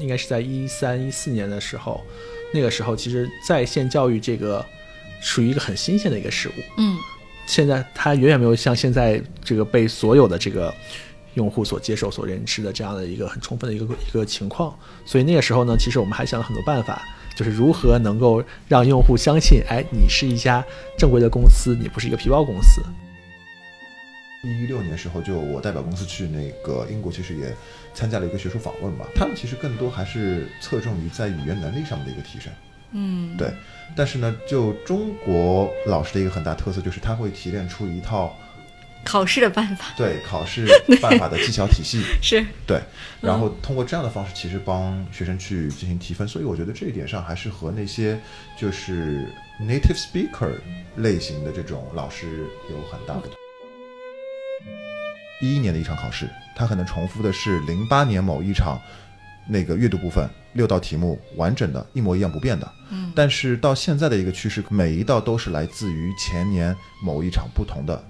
应该是在一三一四年的时候，那个时候其实在线教育这个属于一个很新鲜的一个事物。嗯，现在它远远没有像现在这个被所有的这个用户所接受、所认知的这样的一个很充分的一个一个情况。所以那个时候呢，其实我们还想了很多办法，就是如何能够让用户相信，哎，你是一家正规的公司，你不是一个皮包公司。一六年时候，就我代表公司去那个英国，其实也参加了一个学术访问吧。他们其实更多还是侧重于在语言能力上面的一个提升。嗯，对。但是呢，就中国老师的一个很大特色就是他会提炼出一套考试的办法，对考试办法的技巧体系，是对。然后通过这样的方式，其实帮学生去进行提分。所以我觉得这一点上还是和那些就是 native speaker 类型的这种老师有很大不同。一一年的一场考试，它可能重复的是零八年某一场那个阅读部分六道题目完整的一模一样不变的。嗯，但是到现在的一个趋势，每一道都是来自于前年某一场不同的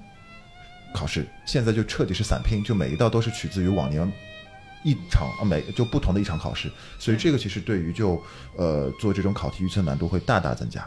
考试。现在就彻底是散拼，就每一道都是取自于往年一场啊每就不同的一场考试。所以这个其实对于就呃做这种考题预测难度会大大增加。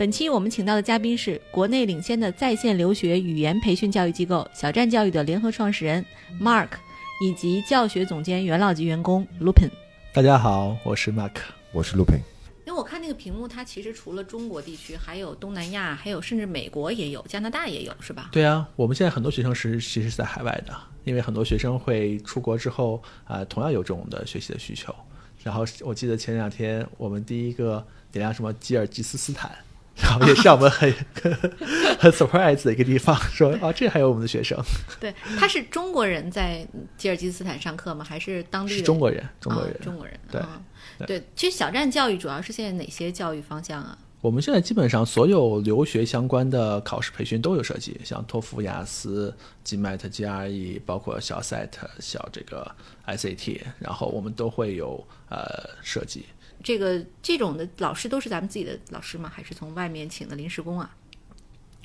本期我们请到的嘉宾是国内领先的在线留学语言培训教育机构小站教育的联合创始人 Mark，以及教学总监元老级员工 Lupin。大家好，我是 Mark。我是 Lupin。因为我看那个屏幕，它其实除了中国地区，还有东南亚，还有甚至美国也有，加拿大也有，是吧？对啊，我们现在很多学生是其实是在海外的，因为很多学生会出国之后啊、同样有这种的学习的需求。然后我记得前两天我们第一个点亮什么吉尔吉斯斯坦，也是让我们很 很 surprise 的一个地方，说啊这还有我们的学生，对，他是中国人在吉尔吉斯斯坦上课吗？还是当地中国人，中国人，啊中国人。对啊对，其实小站教育主要是现在哪些教育方向啊？我们现在基本上所有留学相关的考试培训都有涉及，像托福、雅思、GMAT、GRE，包括小 SAT、小这个 SAT，然后我们都会有呃设计。这个这种的老师都是咱们自己的老师吗？还是从外面请的临时工啊？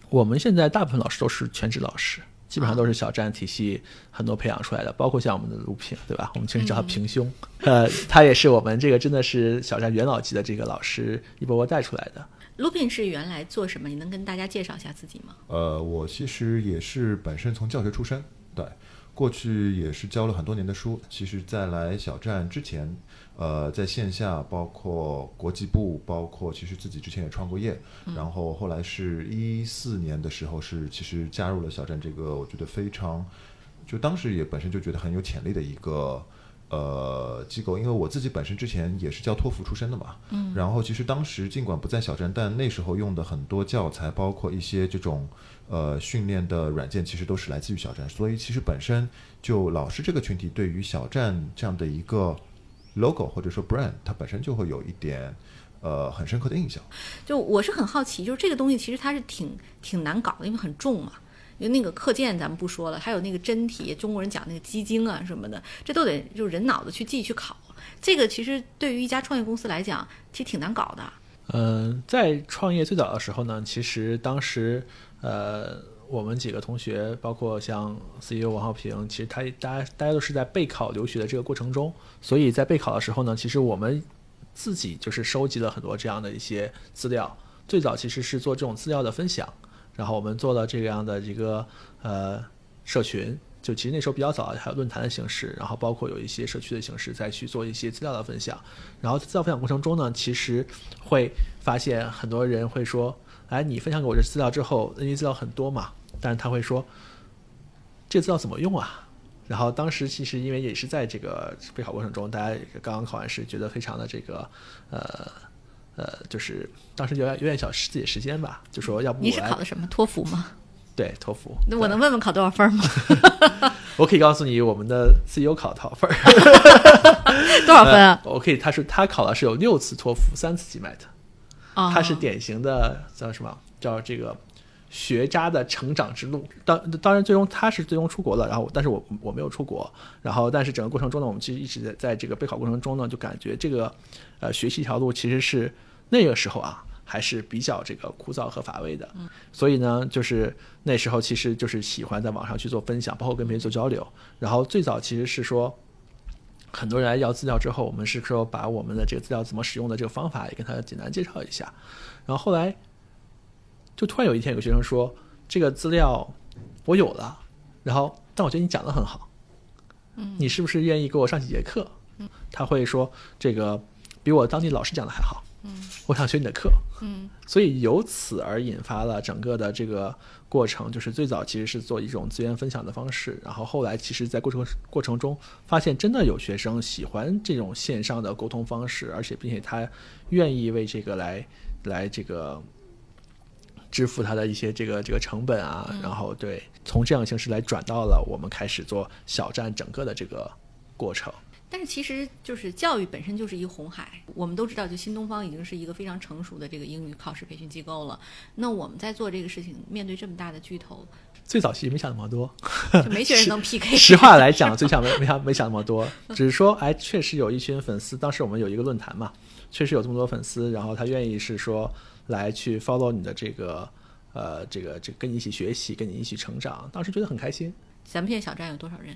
我们现在大部分老师都是全职老师，基本上都是小站体系很多培养出来的，包括像我们的卢平，对吧？我们经常叫他平兄，呃，他也是我们这个真的是小站元老级的这个老师一波波带出来的。Lupin 是原来做什么？你能跟大家介绍一下自己吗？呃，我其实也是本身从教学出身，对，过去也是教了很多年的书。其实，在来小站之前，呃，在线下包括国际部，包括其实自己之前也创过业，然后后来是一四年的时候是其实加入了小站这个，我觉得非常，就当时也本身就觉得很有潜力的一个。呃，机构，因为我自己本身之前也是教托福出身的嘛，嗯，然后其实当时尽管不在小站，但那时候用的很多教材，包括一些这种呃训练的软件，其实都是来自于小站，所以其实本身就老师这个群体对于小站这样的一个 logo 或者说 brand，它本身就会有一点呃很深刻的印象。就我是很好奇，就是这个东西其实它是挺挺难搞的，因为很重嘛。因为那个课件咱们不说了，还有那个真题，中国人讲那个基经啊什么的，这都得就是人脑子去记去考。这个其实对于一家创业公司来讲，其实挺难搞的。嗯，在创业最早的时候呢，其实当时呃，我们几个同学，包括像 CEO 王浩平，其实他大家大家都是在备考留学的这个过程中，所以在备考的时候呢，其实我们自己就是收集了很多这样的一些资料。最早其实是做这种资料的分享，然后我们做了这样的一个呃社群。就其实那时候比较早，还有论坛的形式，然后包括有一些社区的形式，再去做一些资料的分享。然后资料分享过程中呢，其实会发现很多人会说：“哎，你分享给我这资料之后，因为资料很多嘛，但是他会说，这资料怎么用啊？”然后当时其实因为也是在这个备考过程中，大家刚刚考完试，觉得非常的这个呃呃，就是当时有点有点小自己时间吧，就说要不你是考的什么托福吗？对托福，那我能问问考多少分吗？我可以告诉你，我们的 CEO 考了多少分儿？多少分啊？呃我可以，他是他考的是有六次托福，三次 GMAT，哦，他是典型的叫什么？叫这个学渣的成长之路。当当然，最终他是最终出国了，然后但是我我没有出国，然后但是整个过程中呢，我们其实一直在在这个备考过程中呢，就感觉这个呃学习一条路其实是那个时候啊。还是比较这个枯燥和乏味的，所以呢，就是那时候其实就是喜欢在网上去做分享，包括跟别人做交流。然后最早其实是说，很多人来要资料之后，我们是说把我们的这个资料怎么使用的这个方法也跟他简单介绍一下。然后后来就突然有一天，有个学生说：“这个资料我有了，然后但我觉得你讲的很好，嗯，你是不是愿意给我上几节课？”嗯，他会说：“这个比我当地老师讲的还好。”嗯，我想学你的课。嗯，所以由此而引发了整个的这个过程，就是最早其实是做一种资源分享的方式，然后后来其实，在过程过程中发现真的有学生喜欢这种线上的沟通方式，而且并且他愿意为这个来来这个支付他的一些这个这个成本啊，然后对从这样的形式来转到了我们开始做小站整个的这个过程。但是其实就是教育本身就是一个红海，我们都知道，就新东方已经是一个非常成熟的这个英语考试培训机构了。那我们在做这个事情，面对这么大的巨头，最早其实没想那么多，就没觉得能 PK。实话来讲，最想没没想没想那么多，只是说，哎，确实有一群粉丝。当时我们有一个论坛嘛，确实有这么多粉丝，然后他愿意是说来去 follow 你的这个呃这个这个跟你一起学习，跟你一起成长，当时觉得很开心。咱们现在小站有多少人？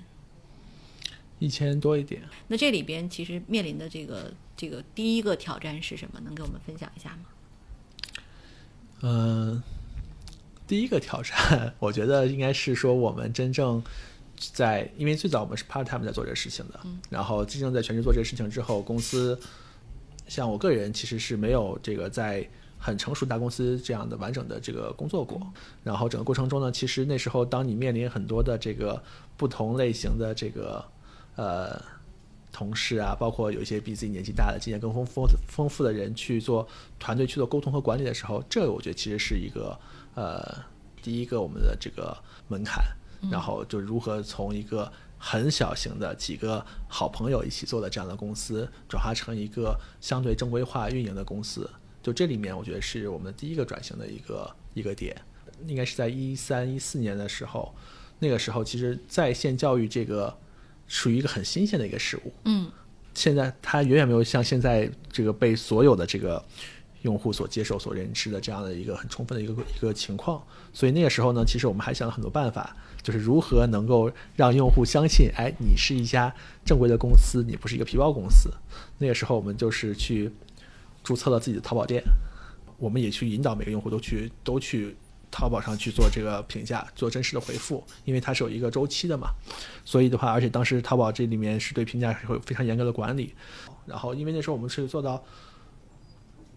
一千多一点，那这里边其实面临的这个这个第一个挑战是什么？能给我们分享一下吗？嗯、第一个挑战，我觉得应该是说我们真正在，因为最早我们是 part time 在做这个事情的，然后真正在全职做这个事情之后，公司像我个人其实是没有这个在很成熟大公司这样的完整的这个工作过，然后整个过程中呢，其实那时候当你面临很多的这个不同类型的这个呃同事啊，包括有一些比自己年纪大的、经验更丰富丰富的人去做团队去做沟通和管理的时候，这我觉得其实是一个呃第一个我们的这个门槛，然后就如何从一个很小型的几个好朋友一起做的这样的公司，转化成一个相对正规化运营的公司，就这里面我觉得是我们第一个转型的一个一个点，应该是在一三一四年的时候，那个时候其实在线教育这个属于一个很新鲜的一个事物，嗯现在它远远没有像现在这个被所有的这个用户所接受、所认知的这样的一个很充分的一个一个情况。所以那个时候呢，其实我们还想了很多办法，就是如何能够让用户相信，哎，你是一家正规的公司，你不是一个皮包公司。那个时候我们就是去注册了自己的淘宝店，我们也去引导每个用户都去都去淘宝上去做这个评价，做真实的回复，因为它是有一个周期的嘛。所以的话，而且当时淘宝这里面是对评价是会有非常严格的管理。然后，因为那时候我们是做到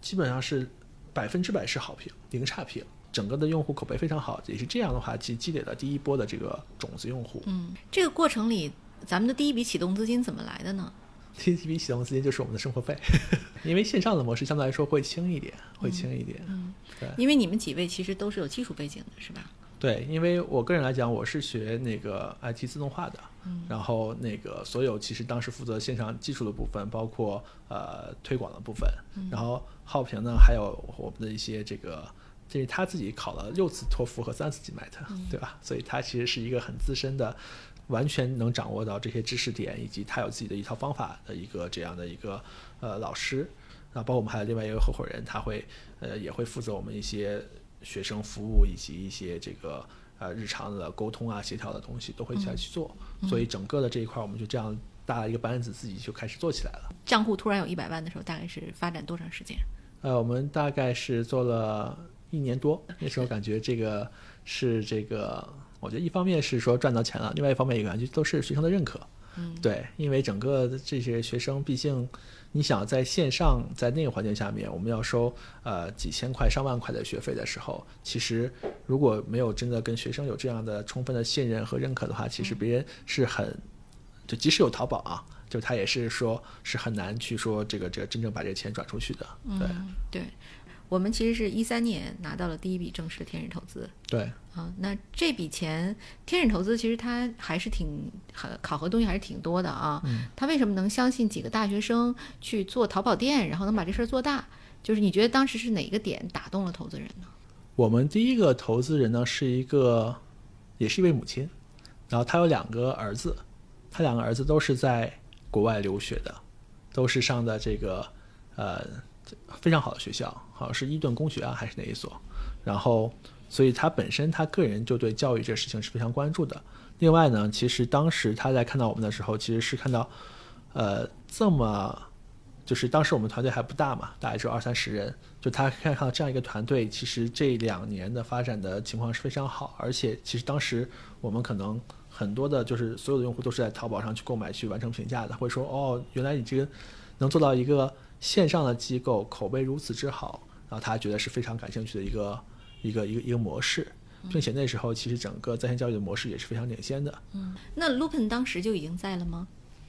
基本上是百分之百是好评，零差评，整个的用户口碑非常好，也是这样的话，积积累了第一波的这个种子用户。嗯，这个过程里，咱们的第一笔启动资金怎么来的呢？第一笔启动资金就是我们的生活费，因为线上的模式相对来说会轻一点，会轻一点。嗯对因为你们几位其实都是有技术背景的，是吧？对，因为我个人来讲，我是学那个 IT 自动化的，嗯然后那个所有其实当时负责线上技术的部分，包括呃推广的部分，嗯然后浩平呢，还有我们的一些这个，这是他自己考了六次托福和三次 GMAT，、对嗯吧？所以他其实是一个很资深的，完全能掌握到这些知识点，以及他有自己的一套方法的一个这样的一个呃老师。那包括我们还有另外一个合伙人，他会呃也会负责我们一些学生服务以及一些这个呃日常的沟通啊、协调的东西都会起来去做。所以整个的这一块，我们就这样搭了一个班子，自己就开始做起来了。账户突然有一百万的时候，大概是发展多长时间？呃，我们大概是做了一年多，那时候感觉这个是这个，我觉得一方面是说赚到钱了，另外一方面也感觉都是学生的认可。嗯，对，因为整个这些学生，毕竟你想在线上，在那个环境下面，我们要收呃几千块、上万块的学费的时候，其实如果没有真的跟学生有这样的充分的信任和认可的话，其实别人是很，就即使有淘宝啊，就他也是说是很难去说这个这个真正把这个钱转出去的。对嗯，对，我们其实是一三年拿到了第一笔正式的天使投资对，啊。那这笔钱，天使投资其实它还是挺很考核东西还是挺多的啊。嗯他为什么能相信几个大学生去做淘宝店，然后能把这事儿做大？就是你觉得当时是哪个点打动了投资人呢？我们第一个投资人呢是一个，也是一位母亲，然后她有两个儿子，她两个儿子都是在国外留学的，都是上的这个呃非常好的学校，好像是伊顿公学啊还是哪一所，然后所以他本身他个人就对教育这事情是非常关注的。另外呢，其实当时他在看到我们的时候，其实是看到呃这么。就是当时我们团队还不大嘛，大概只有二三十人。就他看到这样一个团队，其实这两年的发展的情况是非常好，而且其实当时我们可能很多的，就是所有的用户都是在淘宝上去购买去完成评价的，会说哦，原来你这个能做到一个线上的机构口碑如此之好，然后他觉得是非常感兴趣的一个一个一个一个模式，并且那时候其实整个在线教育的模式也是非常领先的。嗯那 Lupin 当时就已经在了吗？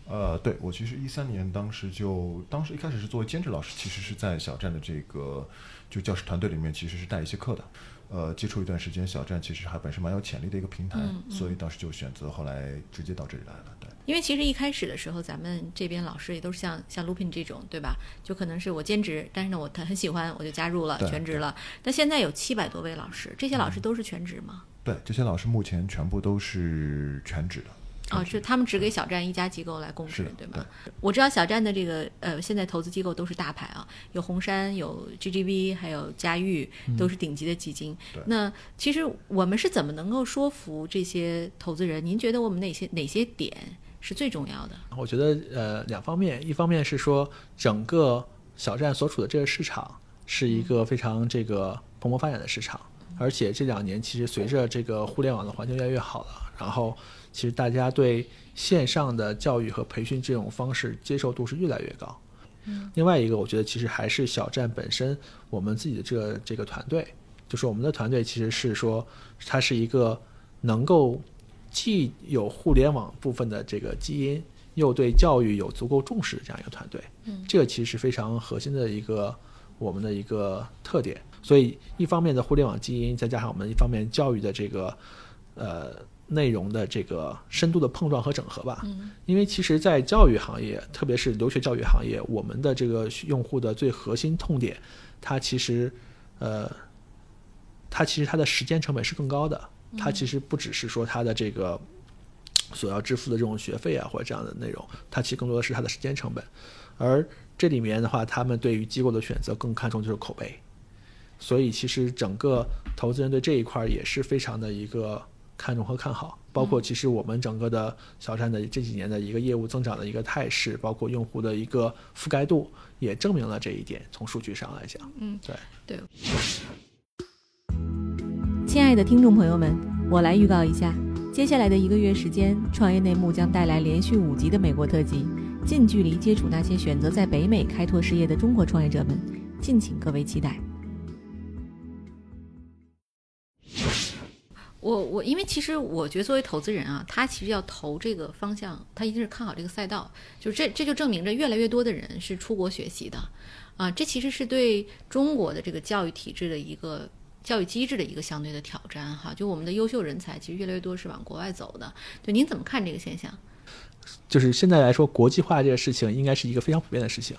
呃，对我其实一三年当时就当时一开始是作为兼职老师，其实是在小站的这个就教师团队里面其实是带一些课的。呃，接触一段时间，小站其实还本身蛮有潜力的一个平台，所以当时就选择后来直接到这里来了。对，因为其实一开始的时候，咱们这边老师也都是像像 Lupin 这种，对吧？就可能是我兼职，但是呢，我很很喜欢，我就加入了全职了。但现在有七百多位老师，这些老师都是全职吗？对，这些老师目前全部都是全职的。哦，是他们只给小站一家机构来供职，对吗？我知道小站的这个呃，现在投资机构都是大牌啊，有红杉、有 GGV，还有嘉裕，都是顶级的基金。对那其实我们是怎么能够说服这些投资人？您觉得我们哪些哪些点是最重要的？我觉得呃两方面，一方面是说整个小站所处的这个市场是一个非常这个蓬勃发展的市场，而且这两年其实随着这个互联网的环境越来越好了，然后其实大家对线上的教育和培训这种方式接受度是越来越高。另外一个，我觉得其实还是小站本身我们自己的这个这个团队，就是我们的团队其实是说它是一个能够既有互联网部分的这个基因，又对教育有足够重视的这样一个团队。嗯，这个其实是非常核心的一个我们的一个特点。所以一方面的互联网基因，再加上我们一方面教育的这个呃内容的这个深度的碰撞和整合吧。嗯因为其实，在教育行业，特别是留学教育行业，我们的这个用户的最核心痛点，它其实呃，它其实它的时间成本是更高的。它其实不只是说它的这个所要支付的这种学费啊，或者这样的内容，它其实更多的是它的时间成本。而这里面的话，他们对于机构的选择更看重就是口碑，所以其实整个投资人对这一块儿也是非常的一个看重和看好。包括其实我们整个的小站的这几年的一个业务增长的一个态势，包括用户的一个覆盖度，也证明了这一点。从数据上来讲，嗯，对。对。亲爱的听众朋友们，我来预告一下，接下来的一个月时间，创业内幕将带来连续五集的美国特辑，近距离接触那些选择在北美开拓事业的中国创业者们，敬请各位期待。我我因为其实我觉得作为投资人啊，他其实要投这个方向，他一定是看好这个赛道，就是这这就证明着越来越多的人是出国学习的，啊，这其实是对中国的这个教育体制的一个教育机制的一个相对的挑战哈。就我们的优秀人才其实越来越多是往国外走的，对，您怎么看这个现象？就是现在来说，国际化这个事情应该是一个非常普遍的事情。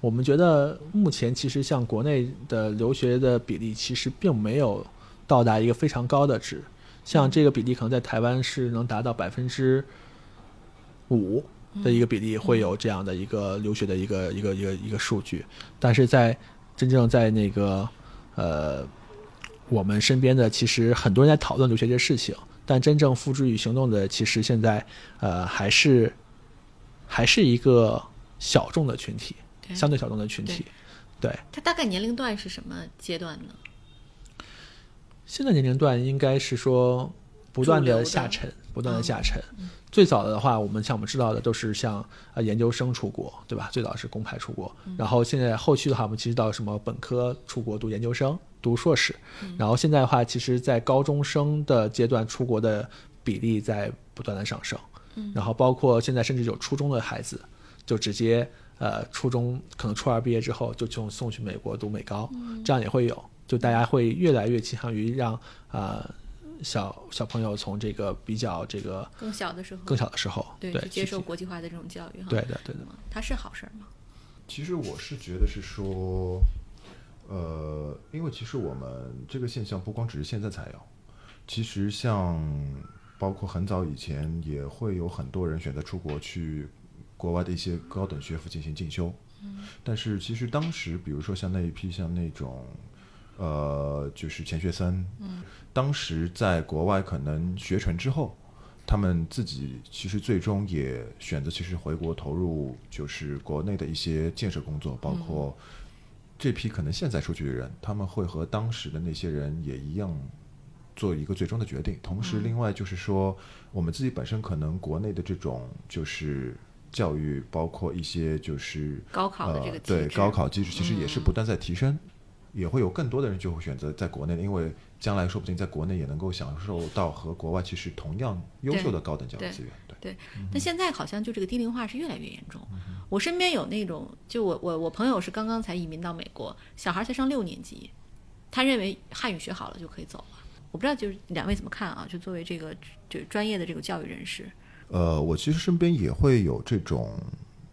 我们觉得目前其实像国内的留学的比例，其实并没有到达一个非常高的值。像这个比例可能在台湾是能达到百分之五的一个比例，会有这样的一个留学的一个一个一个一个数据。但是在真正在那个呃我们身边的，其实很多人在讨论留学这个事情，但真正付诸于行动的，其实现在呃还是还是一个小众的群体，对相对小众的群体。对，他大概年龄段是什么阶段呢？现在年龄段应该是说不断的的。下沉，不断的嗯。下沉。最早的话，我们像我们知道的都是像呃研究生出国，对吧？最早是公派出国，嗯。然后现在后续的话，我们其实到什么本科出国读研究生、读硕士，嗯。然后现在的话，其实在高中生的阶段出国的比例在不断的上升，嗯。然后包括现在甚至有初中的孩子，就直接呃初中可能初二毕业之后就送送去美国读美高，这样也会有，就大家会越来越倾向于让啊。小小朋友从这个比较这个更小的时候，更小的时候，对接受国际化的这种教育哈，对的，对的，它是好事吗？其实我是觉得是说，呃，因为其实我们这个现象不光只是现在才有，其实像包括很早以前也会有很多人选择出国去国外的一些高等学府进行进修，嗯，但是其实当时比如说像那一批像那种。呃，就是钱学森，嗯，当时在国外可能学成之后，他们自己其实最终也选择其实回国投入，就是国内的一些建设工作，包括这批可能现在出去的人，他们会和当时的那些人也一样做一个最终的决定。同时，另外就是说，我们自己本身可能国内的这种就是教育，包括一些就是高考的这个对高考机制，其实也是不断在提升。也会有更多的人就会选择在国内，因为将来说不定在国内也能够享受到和国外其实同样优秀的高等教育资源。对，对。但现在好像就这个低龄化是越来越严重。我身边有那种，就我我我朋友是刚刚才移民到美国，小孩才上六年级，他认为汉语学好了就可以走了。我不知道就是两位怎么看啊？就作为这个就专业的这个教育人士。呃，我其实身边也会有这种，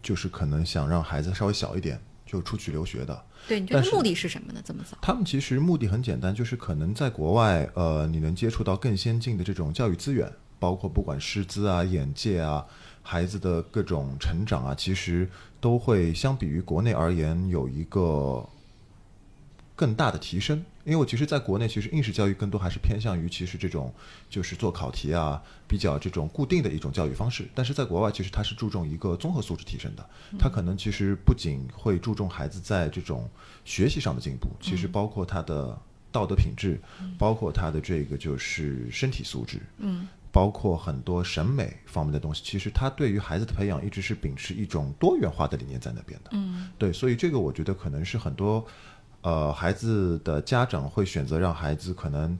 就是可能想让孩子稍微小一点就出去留学的。对，你觉得目的是什么呢？这么早？他们其实目的很简单，就是可能在国外，呃，你能接触到更先进的这种教育资源，包括不管师资啊、眼界啊、孩子的各种成长啊，其实都会相比于国内而言有一个。更大的提升，因为我其实在国内，其实应试教育更多还是偏向于其实这种就是做考题啊，比较这种固定的一种教育方式。但是在国外，其实它是注重一个综合素质提升的，它可能其实不仅会注重孩子在这种学习上的进步，其实包括他的道德品质，包括他的这个就是身体素质，嗯，包括很多审美方面的东西。其实他对于孩子的培养一直是秉持一种多元化的理念在那边的，嗯，对，所以这个我觉得可能是很多。呃，孩子的家长会选择让孩子可能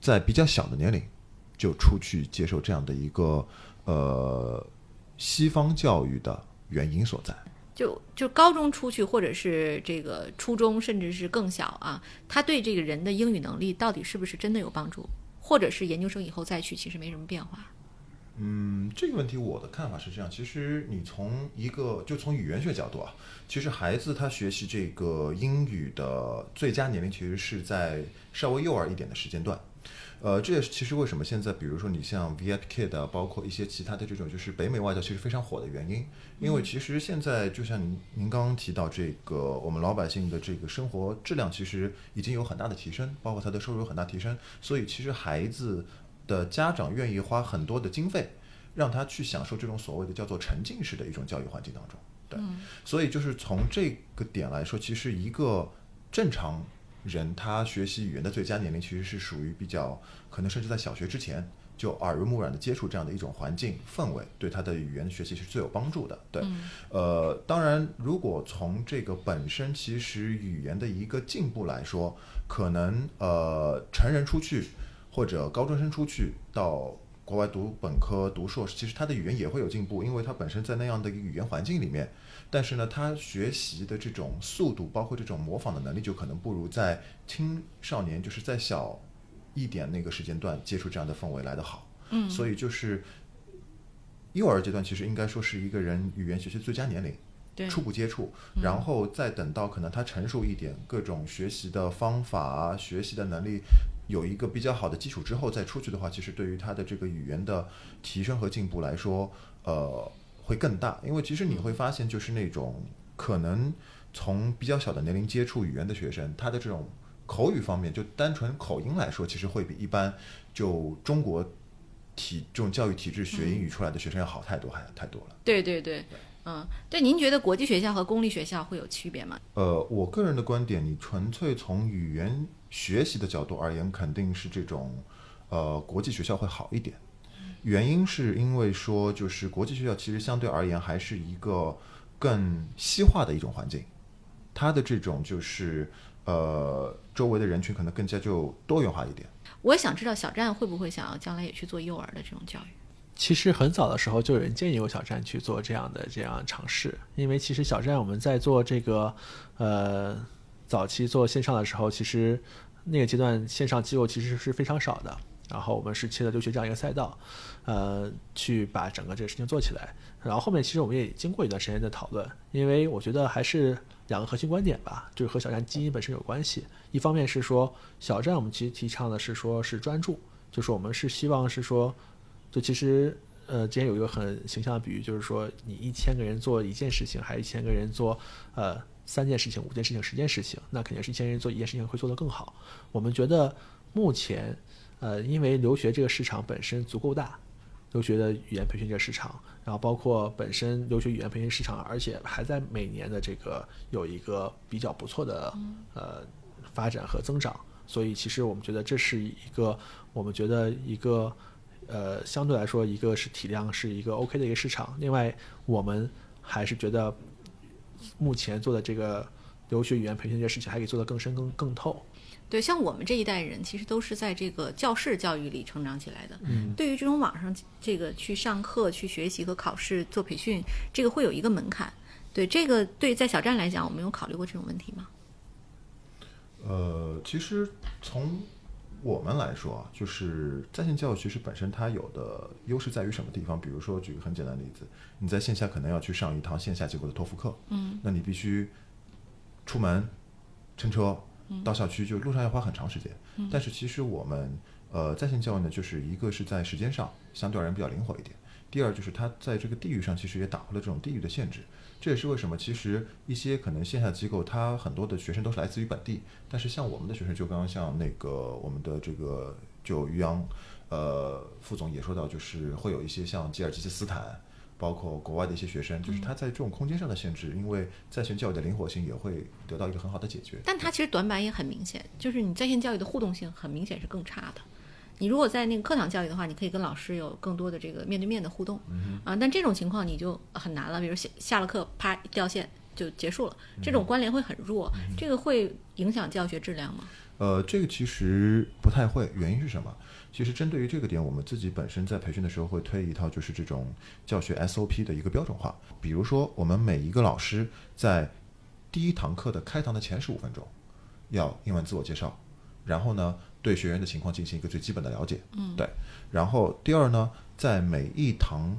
在比较小的年龄就出去接受这样的一个呃西方教育的原因所在。就就高中出去，或者是这个初中，甚至是更小啊，他对这个人的英语能力到底是不是真的有帮助？或者是研究生以后再去，其实没什么变化。嗯，这个问题我的看法是这样。其实你从一个就从语言学角度啊，其实孩子他学习这个英语的最佳年龄其实是在稍微幼儿一点的时间段。呃，这也是其实为什么现在比如说你像 VIP Kid，包括一些其他的这种就是北美外教其实非常火的原因。因为其实现在就像您您刚刚提到这个我们老百姓的这个生活质量其实已经有很大的提升，包括他的收入有很大提升，所以其实孩子。的家长愿意花很多的经费，让他去享受这种所谓的叫做沉浸式的一种教育环境当中。对，所以就是从这个点来说，其实一个正常人他学习语言的最佳年龄，其实是属于比较可能甚至在小学之前就耳濡目染的接触这样的一种环境氛围，对他的语言学习是最有帮助的。对，呃，当然，如果从这个本身其实语言的一个进步来说，可能呃成人出去。或者高中生出去到国外读本科、读硕士，其实他的语言也会有进步，因为他本身在那样的一个语言环境里面。但是呢，他学习的这种速度，包括这种模仿的能力，就可能不如在青少年，就是在小一点那个时间段接触这样的氛围来得好。嗯，所以就是幼儿阶段，其实应该说是一个人语言学习最佳年龄。对，初步接触，然后再等到可能他成熟一点，各种学习的方法啊，学习的能力。有一个比较好的基础之后再出去的话，其实对于他的这个语言的提升和进步来说，呃，会更大。因为其实你会发现，就是那种可能从比较小的年龄接触语言的学生，他的这种口语方面，就单纯口音来说，其实会比一般就中国体这种教育体制学英语出来的学生要好太多，还太多了。对对对。嗯，对，您觉得国际学校和公立学校会有区别吗？呃，我个人的观点，你纯粹从语言学习的角度而言，肯定是这种，呃，国际学校会好一点。原因是因为说，就是国际学校其实相对而言还是一个更西化的一种环境，它的这种就是呃，周围的人群可能更加就多元化一点。我想知道小站会不会想要将来也去做幼儿的这种教育？其实很早的时候就有人建议过小站去做这样的这样尝试，因为其实小站我们在做这个呃早期做线上的时候，其实那个阶段线上机构其实是非常少的。然后我们是切了留学这样一个赛道，呃，去把整个这个事情做起来。然后后面其实我们也经过一段时间的讨论，因为我觉得还是两个核心观点吧，就是和小站基因本身有关系。一方面是说小站我们其实提倡的是说是专注，就是我们是希望是说。就其实，呃，之前有一个很形象的比喻，就是说，你一千个人做一件事情，还是一千个人做呃三件事情、五件事情、十件事情，那肯定是一千人做一件事情会做得更好。我们觉得目前，呃，因为留学这个市场本身足够大，留学的语言培训这个市场，然后包括本身留学语言培训市场，而且还在每年的这个有一个比较不错的呃发展和增长，所以其实我们觉得这是一个我们觉得一个。呃，相对来说，一个是体量是一个 OK 的一个市场，另外我们还是觉得目前做的这个留学语言培训这件事情还可以做得更深、更更透。对，像我们这一代人，其实都是在这个教室教育里成长起来的。嗯，对于这种网上这个去上课、去学习和考试做培训，这个会有一个门槛。对这个，对在小站来讲，我们有考虑过这种问题吗？呃，其实从我们来说啊，就是在线教育其实本身它有的优势在于什么地方？比如说，举个很简单的例子，你在线下可能要去上一堂线下结构的托福课，嗯，那你必须出门乘车到校区，就路上要花很长时间。但是其实我们呃在线教育呢，就是一个是在时间上相对而言比较灵活一点，第二就是它在这个地域上其实也打破了这种地域的限制。这也是为什么，其实一些可能线下机构，它很多的学生都是来自于本地，但是像我们的学生，就刚刚像那个我们的这个就于洋，呃，副总也说到，就是会有一些像吉尔吉斯斯坦，包括国外的一些学生，就是他在这种空间上的限制，因为在线教育的灵活性也会得到一个很好的解决。但它其实短板也很明显，就是你在线教育的互动性很明显是更差的。你如果在那个课堂教育的话，你可以跟老师有更多的这个面对面的互动，啊，但这种情况你就很难了。比如下下了课，啪掉线就结束了，这种关联会很弱，这个会影响教学质量吗？呃，这个其实不太会，原因是什么？其实针对于这个点，我们自己本身在培训的时候会推一套就是这种教学 SOP 的一个标准化。比如说，我们每一个老师在第一堂课的开堂的前十五分钟要英文自我介绍，然后呢。对学员的情况进行一个最基本的了解，嗯，对。然后第二呢，在每一堂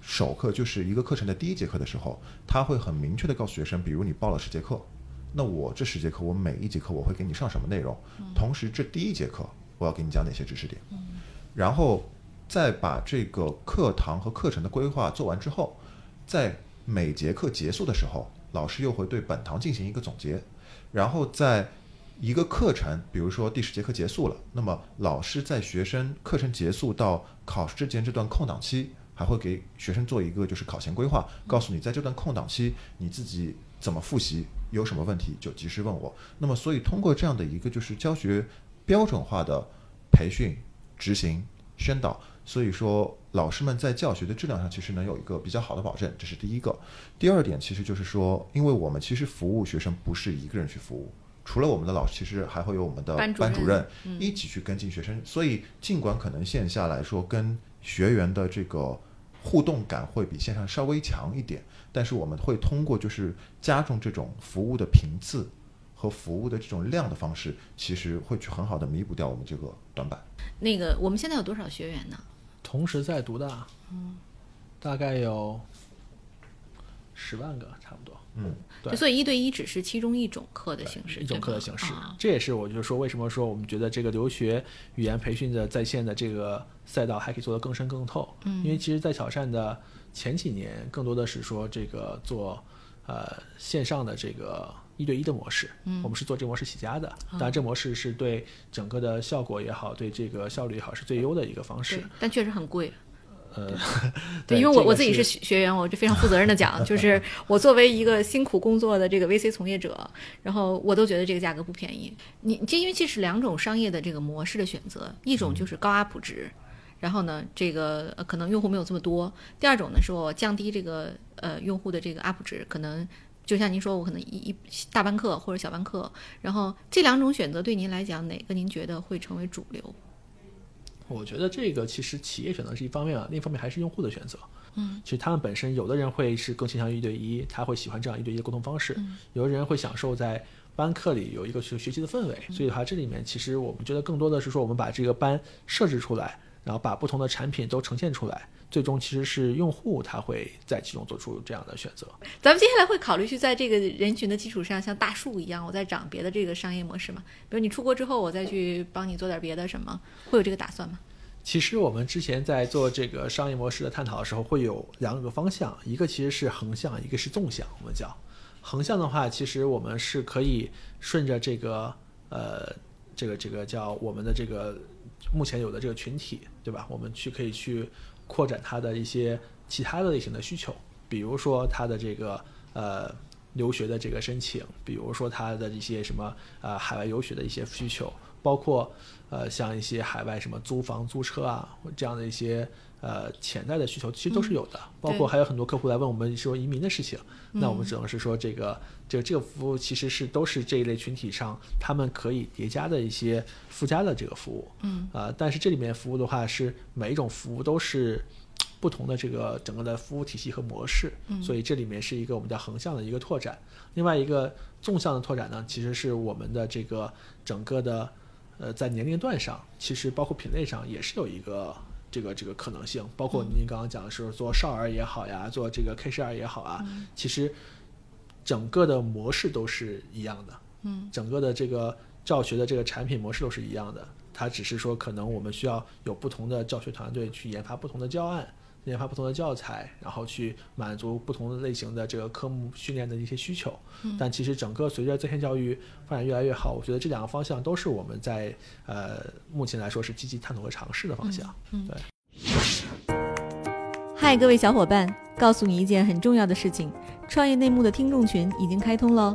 首课，就是一个课程的第一节课的时候，他会很明确的告诉学生，比如你报了十节课，那我这十节课，我每一节课我会给你上什么内容，同时这第一节课我要给你讲哪些知识点，然后再把这个课堂和课程的规划做完之后，在每节课结束的时候，老师又会对本堂进行一个总结，然后在。一个课程，比如说第十节课结束了，那么老师在学生课程结束到考试之前这段空档期，还会给学生做一个就是考前规划，告诉你在这段空档期你自己怎么复习，有什么问题就及时问我。那么，所以通过这样的一个就是教学标准化的培训、执行、宣导，所以说老师们在教学的质量上其实能有一个比较好的保证，这是第一个。第二点其实就是说，因为我们其实服务学生不是一个人去服务。除了我们的老师，其实还会有我们的班主任一起去跟进学生。所以，尽管可能线下来说跟学员的这个互动感会比线上稍微强一点，但是我们会通过就是加重这种服务的频次和服务的这种量的方式，其实会去很好的弥补掉我们这个短板。那个，我们现在有多少学员呢？同时在读的，嗯，大概有十万个，差不多。嗯，对，所以一对一只是其中一种课的形式，一种课的形式。这也是我就是说，为什么说我们觉得这个留学语言培训的在线的这个赛道还可以做得更深更透。嗯，因为其实，在小善的前几年，更多的是说这个做呃线上的这个一对一的模式。嗯，我们是做这模式起家的，当然这模式是对整个的效果也好，对这个效率也好，是最优的一个方式。但确实很贵。呃，对，因为我我自己是学员，我就非常负责任的讲，就是 我作为一个辛苦工作的这个 VC 从业者，然后我都觉得这个价格不便宜。你这因为这是两种商业的这个模式的选择，一种就是高 UP 值，然后呢，这个可能用户没有这么多；第二种呢，是我降低这个呃用户的这个 UP 值，可能就像您说，我可能一一大班课或者小班课，然后这两种选择对您来讲，哪个您觉得会成为主流？我觉得这个其实企业选择是一方面啊，另一方面还是用户的选择。嗯，其实他们本身有的人会是更倾向于一对一，他会喜欢这样一对一的沟通方式；有的人会享受在班课里有一个学学习的氛围。所以的话，这里面其实我们觉得更多的是说，我们把这个班设置出来，然后把不同的产品都呈现出来，最终其实是用户他会在其中做出这样的选择。咱们接下来会考虑去在这个人群的基础上，像大树一样，我再长别的这个商业模式吗？比如你出国之后，我再去帮你做点别的什么，会有这个打算吗？其实我们之前在做这个商业模式的探讨的时候，会有两个方向，一个其实是横向，一个是纵向。我们叫横向的话，其实我们是可以顺着这个呃这个这个叫我们的这个目前有的这个群体，对吧？我们去可以去扩展它的一些其他的类型的需求，比如说它的这个呃留学的这个申请，比如说它的一些什么呃海外游学的一些需求。包括，呃，像一些海外什么租房、租车啊，这样的一些呃潜在的需求，其实都是有的。包括还有很多客户来问我们说移民的事情，那我们只能是说这个，这个这个服务其实是都是这一类群体上他们可以叠加的一些附加的这个服务。嗯。啊，但是这里面服务的话是每一种服务都是不同的这个整个的服务体系和模式，所以这里面是一个我们叫横向的一个拓展。另外一个纵向的拓展呢，其实是我们的这个整个的。呃，在年龄段上，其实包括品类上也是有一个这个这个可能性。包括您刚刚讲的是做少儿也好呀，做这个 K 十二也好啊，其实整个的模式都是一样的。嗯，整个的这个教学的这个产品模式都是一样的，它只是说可能我们需要有不同的教学团队去研发不同的教案。研发不同的教材，然后去满足不同的类型的这个科目训练的一些需求。但其实整个随着在线教育发展越来越好，我觉得这两个方向都是我们在呃目前来说是积极探索和尝试的方向。对。嗨，各位小伙伴，告诉你一件很重要的事情：创业内幕的听众群已经开通喽。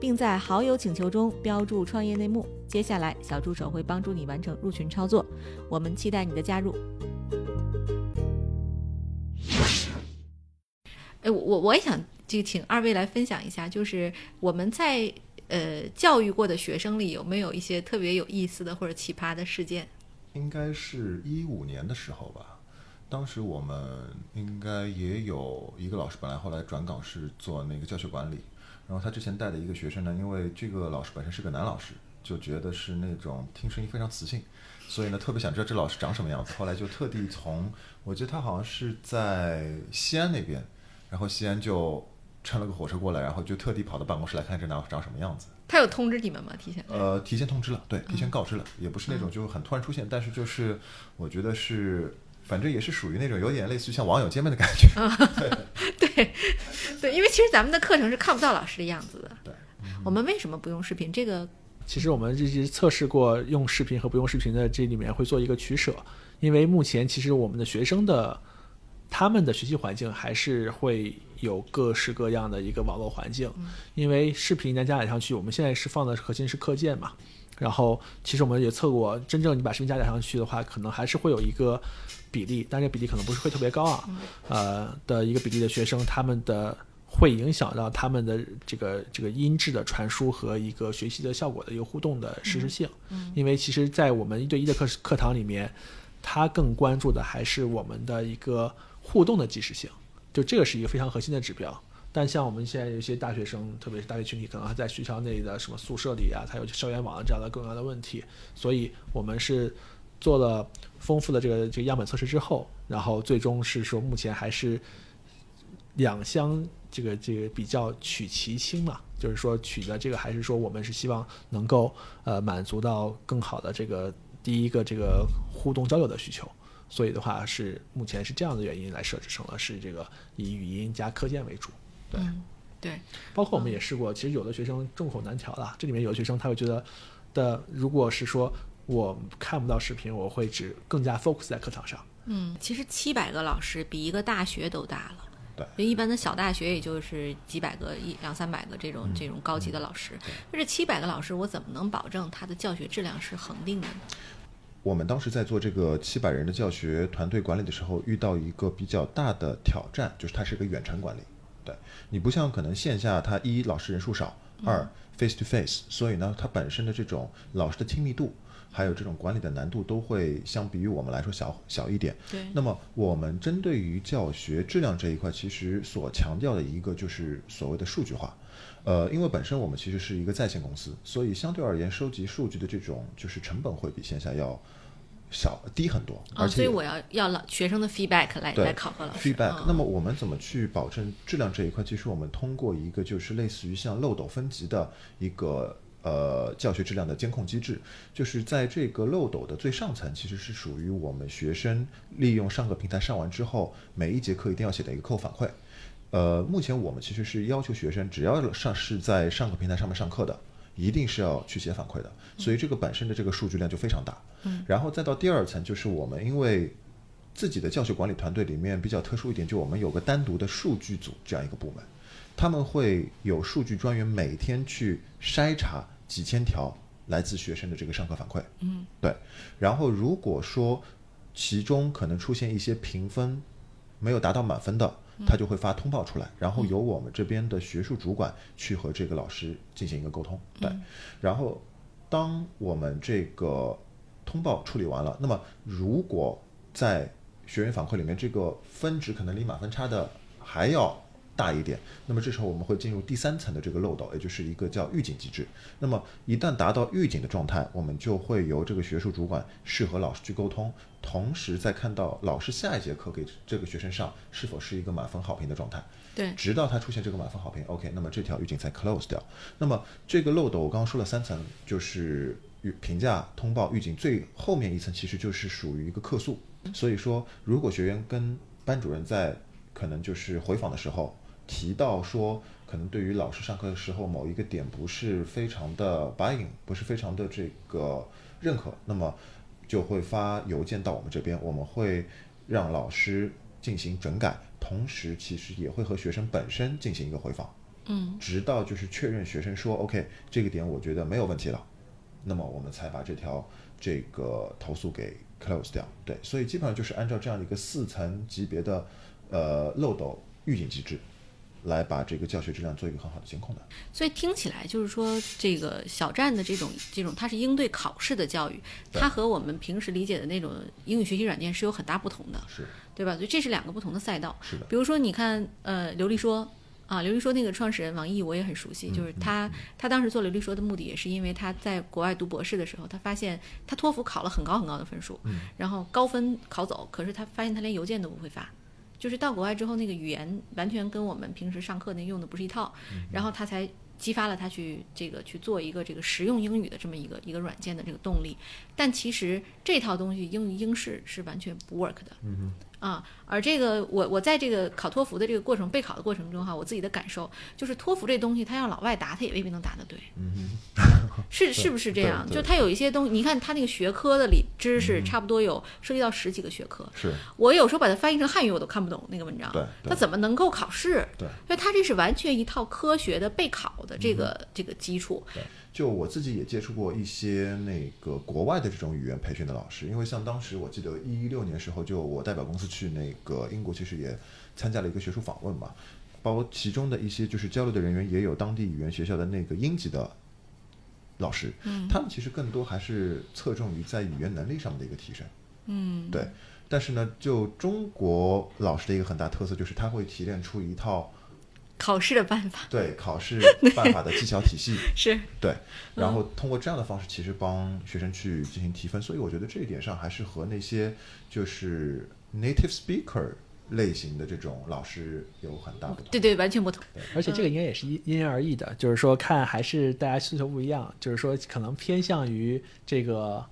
并在好友请求中标注“创业内幕”。接下来，小助手会帮助你完成入群操作。我们期待你的加入。哎，我我我也想就请二位来分享一下，就是我们在呃教育过的学生里，有没有一些特别有意思的或者奇葩的事件？应该是一五年的时候吧，当时我们应该也有一个老师，本来后来转岗是做那个教学管理。然后他之前带的一个学生呢，因为这个老师本身是个男老师，就觉得是那种听声音非常磁性，所以呢特别想知道这老师长什么样子。后来就特地从，我记得他好像是在西安那边，然后西安就乘了个火车过来，然后就特地跑到办公室来看这男老师长什么样子。他有通知你们吗？提前？呃，提前通知了，对，提前告知了，也不是那种就很突然出现，但是就是我觉得是。反正也是属于那种有点类似于像网友见面的感觉。对，对，因为其实咱们的课程是看不到老师的样子的。对，我们为什么不用视频？这个其实我们这些测试过用视频和不用视频的，这里面会做一个取舍。因为目前其实我们的学生的他们的学习环境还是会有各式各样的一个网络环境。因为视频加载上去，我们现在是放的核心是课件嘛。然后其实我们也测过，真正你把视频加载上去的话，可能还是会有一个。比例，但这比例可能不是会特别高啊，呃的一个比例的学生，他们的会影响到他们的这个这个音质的传输和一个学习的效果的一个互动的实时性。因为其实，在我们一对一的课课堂里面，他更关注的还是我们的一个互动的即时性，就这个是一个非常核心的指标。但像我们现在有些大学生，特别是大学群体，可能还在学校内的什么宿舍里啊，他有校园网这样的各种各样的问题，所以我们是。做了丰富的这个这个样本测试之后，然后最终是说目前还是两相这个这个比较取其轻嘛，就是说取的这个还是说我们是希望能够呃满足到更好的这个第一个这个互动交流的需求，所以的话是目前是这样的原因来设置成了是这个以语音加课件为主，对。对，包括我们也试过，其实有的学生众口难调啦，这里面有的学生他会觉得的如果是说。我看不到视频，我会只更加 focus 在课堂上，嗯，其实七百个老师比一个大学都大了。对，一般的小大学也就是几百个、一两三百个这种这种高级的老师。那这七百个老师，我怎么能保证他的教学质量是恒定的呢？我们当时在做这个七百人的教学团队管理的时候，遇到一个比较大的挑战，就是它是一个远程管理。对你不像可能线下，它一老师人数少，二 face to face，所以呢，它本身的这种老师的亲密度。还有这种管理的难度都会相比于我们来说小小一点。对。那么我们针对于教学质量这一块，其实所强调的一个就是所谓的数据化。呃，因为本身我们其实是一个在线公司，所以相对而言收集数据的这种就是成本会比线下要小低很多。啊，所以我要要老学生的 feedback 来来考核老师。feedback。那么我们怎么去保证质量这一块？其实我们通过一个就是类似于像漏斗分级的一个。呃，教学质量的监控机制，就是在这个漏斗的最上层，其实是属于我们学生利用上课平台上完之后，每一节课一定要写的一个课后反馈。呃，目前我们其实是要求学生，只要上是在上课平台上面上课的，一定是要去写反馈的。所以这个本身的这个数据量就非常大。嗯。然后再到第二层，就是我们因为自己的教学管理团队里面比较特殊一点，就我们有个单独的数据组这样一个部门。他们会有数据专员每天去筛查几千条来自学生的这个上课反馈，嗯，对。然后如果说其中可能出现一些评分没有达到满分的，他就会发通报出来，然后由我们这边的学术主管去和这个老师进行一个沟通，对。然后当我们这个通报处理完了，那么如果在学员反馈里面这个分值可能离满分差的还要。大一点，那么这时候我们会进入第三层的这个漏斗，也就是一个叫预警机制。那么一旦达到预警的状态，我们就会由这个学术主管适和老师去沟通，同时再看到老师下一节课给这个学生上是否是一个满分好评的状态。对，直到他出现这个满分好评，OK，那么这条预警才 close 掉。那么这个漏斗我刚刚说了三层，就是预评价、通报、预警，最后面一层其实就是属于一个客诉。所以说，如果学员跟班主任在可能就是回访的时候，提到说，可能对于老师上课的时候某一个点不是非常的 buying，不是非常的这个认可，那么就会发邮件到我们这边，我们会让老师进行整改，同时其实也会和学生本身进行一个回访，嗯，直到就是确认学生说 OK 这个点我觉得没有问题了，那么我们才把这条这个投诉给 close 掉。对，所以基本上就是按照这样的一个四层级别的呃漏斗预警机制。来把这个教学质量做一个很好的监控的，所以听起来就是说，这个小站的这种这种，它是应对考试的教育，它和我们平时理解的那种英语学习软件是有很大不同的，是，对吧？所以这是两个不同的赛道。是的。比如说，你看，呃，刘丽说啊，刘丽说那个创始人王毅，我也很熟悉，就是他，他当时做刘丽说的目的也是因为他在国外读博士的时候，他发现他托福考了很高很高的分数，然后高分考走，可是他发现他连邮件都不会发。就是到国外之后，那个语言完全跟我们平时上课那用的不是一套，然后他才激发了他去这个去做一个这个实用英语的这么一个一个软件的这个动力。但其实这套东西英语英式是完全不 work 的。嗯啊，而这个我我在这个考托福的这个过程备考的过程中哈，我自己的感受就是托福这东西，他要老外答，他也未必能答得对。嗯 是是不是这样？就他有一些东西，你看他那个学科的里知识，差不多有涉及到十几个学科。是我有时候把它翻译成汉语，我都看不懂那个文章。对，它怎么能够考试？对，因为他这是完全一套科学的备考的这个这个基础。对。就我自己也接触过一些那个国外的这种语言培训的老师，因为像当时我记得一六年时候，就我代表公司去那个英国，其实也参加了一个学术访问嘛，包括其中的一些就是交流的人员也有当地语言学校的那个英籍的老师，嗯，他们其实更多还是侧重于在语言能力上面的一个提升，嗯，对，但是呢，就中国老师的一个很大特色就是他会提炼出一套。考试的办法，对考试 办法的技巧体系。是。对，然后通过这样的方式，其实帮学生去进行提分，所以我觉得这一点上还是和那些就是 native speaker 类型的这种老师有很大不同。对对，完全不同。而且这个应该也是因因人而异的，就是说看还是大家需求不一样，就是说可能偏向于这个。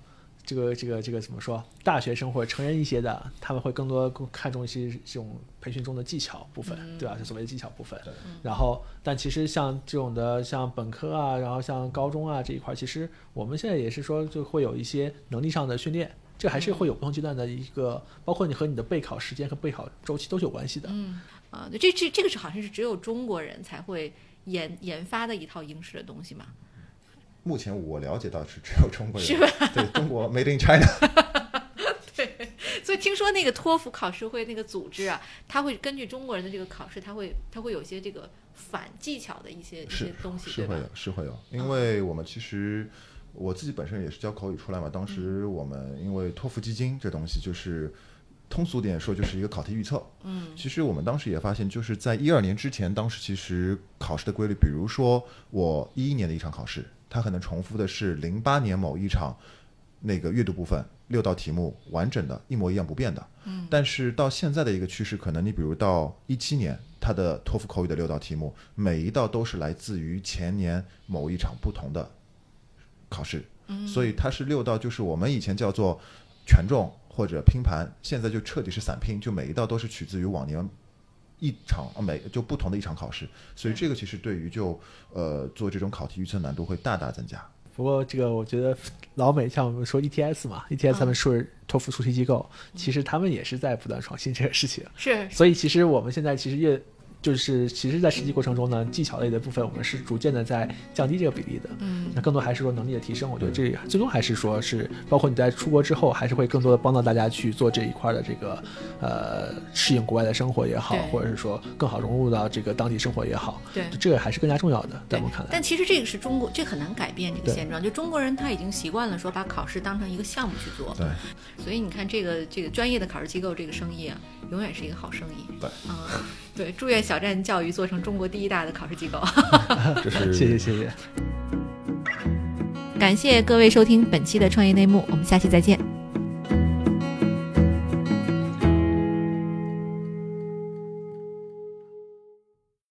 这个这个这个怎么说？大学生或者成人一些的，他们会更多看重一些这种培训中的技巧部分，对吧？就所谓的技巧部分。然后，但其实像这种的，像本科啊，然后像高中啊这一块，其实我们现在也是说，就会有一些能力上的训练，这还是会有不同阶段的一个，包括你和你的备考时间和备考周期都是有关系的。嗯啊，这这这个是好像是只有中国人才会研研发的一套应试的东西嘛？目前我了解到是只有中国人，是吧？对中国 Made in China。对，所以听说那个托福考试会那个组织啊，他会根据中国人的这个考试，他会他会有些这个反技巧的一些一些东西，是会有是会有，因为我们其实我自己本身也是教口语出来嘛，当时我们因为托福基金这东西就是通俗点说就是一个考题预测，嗯，其实我们当时也发现就是在一二年之前，当时其实考试的规律，比如说我一一年的一场考试，它可能重复的是零八年某一场那个阅读部分。六道题目完整的，一模一样不变的。嗯，但是到现在的一个趋势，可能你比如到一七年，它的托福口语的六道题目，每一道都是来自于前年某一场不同的考试。嗯，所以它是六道，就是我们以前叫做权重或者拼盘，现在就彻底是散拼，就每一道都是取自于往年一场每就不同的一场考试。所以这个其实对于就呃做这种考题预测难度会大大增加。不过这个我觉得老美像我们说 ETS 嘛，ETS 他们是托福出题机构，其实他们也是在不断创新这个事情。是，所以其实我们现在其实越。就是其实，在实际过程中呢，技巧类的部分，我们是逐渐的在降低这个比例的。嗯，那更多还是说能力的提升。我觉得这最终还是说是，包括你在出国之后，还是会更多的帮到大家去做这一块的这个呃适应国外的生活也好，或者是说更好融入到这个当地生活也好。对，这个还是更加重要的，在我们看来。但其实这个是中国，这很难改变这个现状。就中国人他已经习惯了说把考试当成一个项目去做。对。所以你看，这个这个专业的考试机构这个生意啊，永远是一个好生意。对。嗯。对，祝愿小站教育做成中国第一大的考试机构。谢谢谢谢，感谢各位收听本期的创业内幕，我们下期再见。